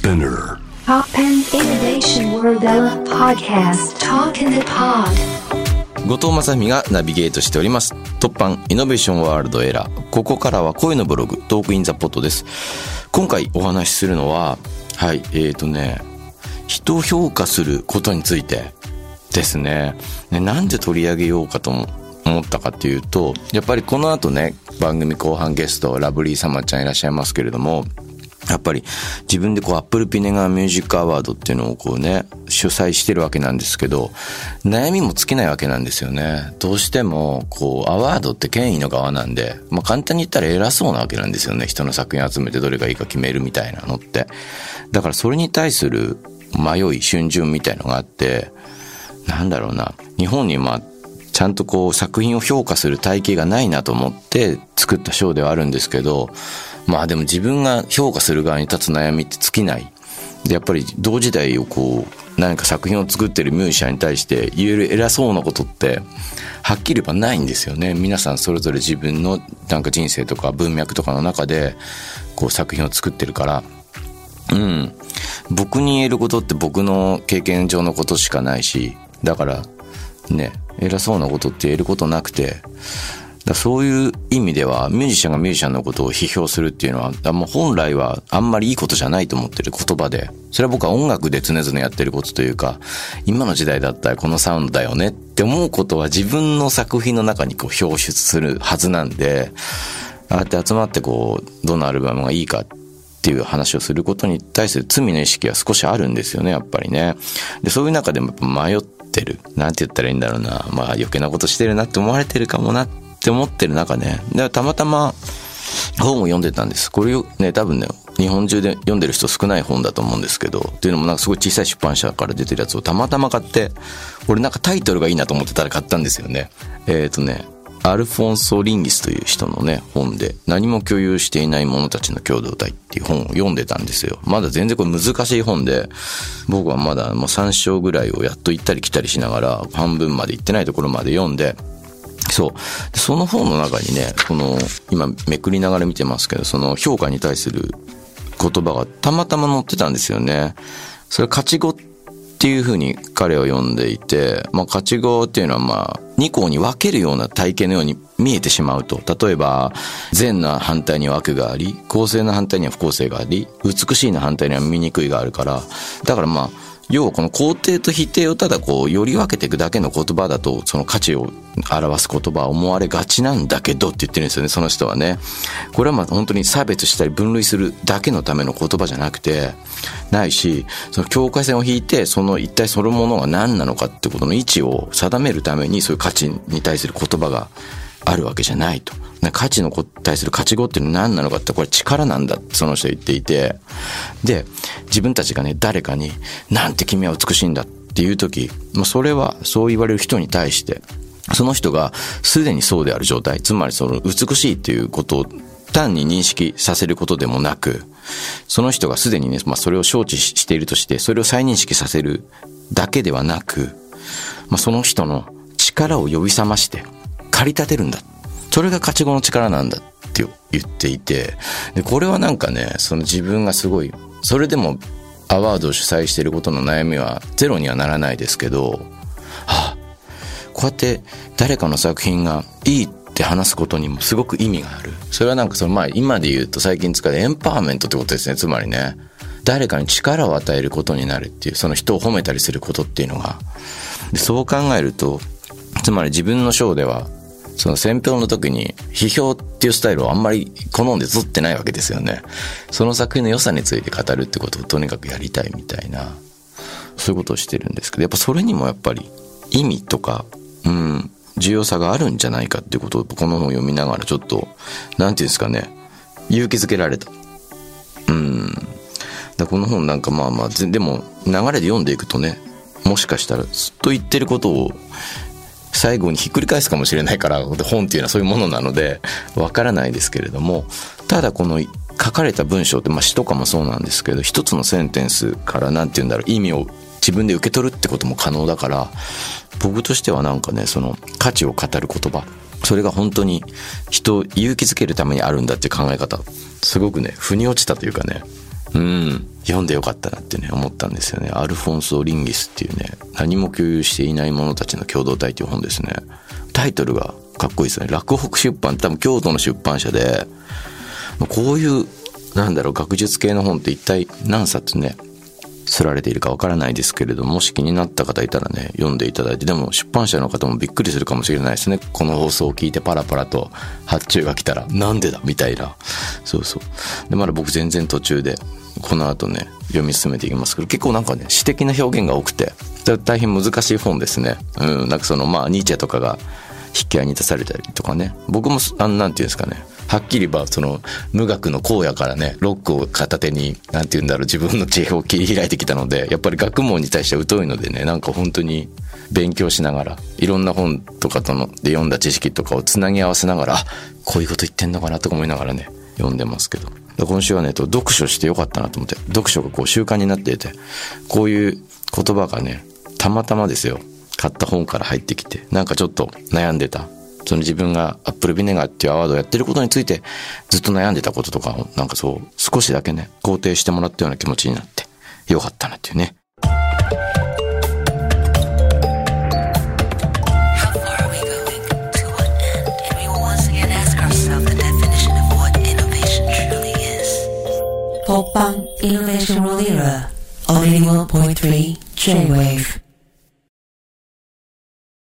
Spinner. Pop and Innovation World Podcast. Talk in the Pod. 後藤正美がナビゲートしております。突版イノベーションワールドエラーここからは声のブログトークインザポットです。今回お話しするのははいえーとね人を評価することについてですね。ねなんで取り上げようかと思ったかっていうとやっぱりこの後ね番組後半ゲストラブリーサマちゃんいらっしゃいますけれどもやっぱり自分でこうアップルピネガーミュージックアワードっていうのをこうね、主催してるわけなんですけど、悩みも尽きないわけなんですよね。どうしても、こう、アワードって権威の側なんで、まあ簡単に言ったら偉そうなわけなんですよね。人の作品集めてどれがいいか決めるみたいなのって。だからそれに対する迷い、春巡みたいのがあって、なんだろうな。日本にまあ、ちゃんとこう作品を評価する体系がないなと思って作った賞ではあるんですけど、まあでも自分が評価する側に立つ悩みって尽きない。で、やっぱり同時代をこう、何か作品を作ってるミュージシャンに対して言える偉そうなことって、はっきり言えばないんですよね。皆さんそれぞれ自分のなんか人生とか文脈とかの中で、こう作品を作ってるから、うん。僕に言えることって僕の経験上のことしかないし、だから、ね、偉そうなことって言えることなくて、だそういう意味では、ミュージシャンがミュージシャンのことを批評するっていうのは、だもう本来はあんまりいいことじゃないと思ってる言葉で、それは僕は音楽で常々やってることというか、今の時代だったらこのサウンドだよねって思うことは自分の作品の中にこう表出するはずなんで、ああやって集まってこう、どのアルバムがいいかっていう話をすることに対する罪の意識は少しあるんですよね、やっぱりね。で、そういう中でもやっぱ迷っててる。なんて言ったらいいんだろうな。まあ余計なことしてるなって思われてるかもなって思ってる中ね。だから、たまたま本を読んでたんです。これをね、多分ね、日本中で読んでる人少ない本だと思うんですけど、っていうのもなんかすごい小さい出版社から出てるやつをたまたま買って、俺なんかタイトルがいいなと思ってたら買ったんですよね。えっ、とね、アルフォンソ・リンギスという人のね、本で、何も共有していない者たちの共同体っていう本を読んでたんですよ。まだ全然これ難しい本で、僕はまだもう3章ぐらいをやっと行ったり来たりしながら、半分まで行ってないところまで読んで、そう。その本の中にね、この、今めくりながら見てますけど、その評価に対する言葉がたまたま載ってたんですよね。それ勝ち語っっていうふうに彼を読んでいて、まあ勝ち語っていうのはまあ、二項に分けるような体系のように見えてしまうと。例えば、善な反対には悪があり、公正な反対には不公正があり、美しいな反対には醜いがあるから、だからまあ、要はこの肯定と否定をただこう、より分けていくだけの言葉だと、その価値を表す言葉は思われがちなんだけどって言ってるんですよね、その人はね。これはまあ本当に差別したり分類するだけのための言葉じゃなくて、ないし、その境界線を引いて、その一体そのものが何なのかってことの位置を定めるために、そういう価値に対する言葉があるわけじゃないと。価値のこ対する価値語っていうのは何なのかってこれ力なんだってその人言っていてで自分たちがね誰かに「なんて君は美しいんだ」っていう時もうそれはそう言われる人に対してその人がすでにそうである状態つまりその美しいっていうことを単に認識させることでもなくその人がすでにね、まあ、それを承知しているとしてそれを再認識させるだけではなく、まあ、その人の力を呼び覚ましてり立てるんだそれが勝ち語の力なんだって言っていて、で、これはなんかね、その自分がすごい、それでもアワードを主催していることの悩みはゼロにはならないですけど、はあ、こうやって誰かの作品がいいって話すことにもすごく意味がある。それはなんかそのまあ今で言うと最近使うエンパワーメントってことですね。つまりね、誰かに力を与えることになるっていう、その人を褒めたりすることっていうのが。でそう考えると、つまり自分の章ではその選評の時に批評っていうスタイルをあんまり好んで取ってないわけですよね。その作品の良さについて語るってことをとにかくやりたいみたいな、そういうことをしてるんですけど、やっぱそれにもやっぱり意味とか、うん、重要さがあるんじゃないかっていうことをこの本を読みながらちょっと、なんていうんですかね、勇気づけられた。うん。だこの本なんかまあまあ、でも流れで読んでいくとね、もしかしたらずっと言ってることを最後にひっくり返すかもしれないから本っていうのはそういうものなのでわからないですけれどもただこの書かれた文章って、まあ、詩とかもそうなんですけど一つのセンテンスから何て言うんだろう意味を自分で受け取るってことも可能だから僕としてはなんかねその価値を語る言葉それが本当に人を勇気づけるためにあるんだっていう考え方すごくね腑に落ちたというかね。うん。読んでよかったなってね、思ったんですよね。アルフォンソ・リンギスっていうね、何も共有していない者たちの共同体っていう本ですね。タイトルがかっこいいですね。落北出版、多分京都の出版社で、こういう、なんだろう、学術系の本って一体何冊ね、すられているかわからないですけれども、もし気になった方いたらね、読んでいただいて、でも出版社の方もびっくりするかもしれないですね。この放送を聞いてパラパラと発注が来たら、なんでだみたいな。そうそう。で、まだ僕全然途中で、この後ね、読み進めていきますけど、結構なんかね、詩的な表現が多くて、大変難しい本ですね。うん、なんかその、まあ、ニーチェとかが引き合いに出されたりとかね。僕も、あなんていうんですかね。はっきり言えば、その、無学の荒野からね、ロックを片手に、なんて言うんだろう、自分の知恵を切り開いてきたので、やっぱり学問に対して疎いのでね、なんか本当に勉強しながら、いろんな本とかとの、で読んだ知識とかをつなぎ合わせながら、あ、こういうこと言ってんのかなとか思いながらね、読んでますけど。今週はね、読書してよかったなと思って、読書がこう習慣になっていて、こういう言葉がね、たまたまですよ、買った本から入ってきて、なんかちょっと悩んでたその自分がアップルビネガーっていうアワードをやってることについてずっと悩んでたこととかをなんかそう少しだけね肯定してもらったような気持ちになってよかったなっていうね。ポッパンイノベーションローリーラー on 81.3 J-Wave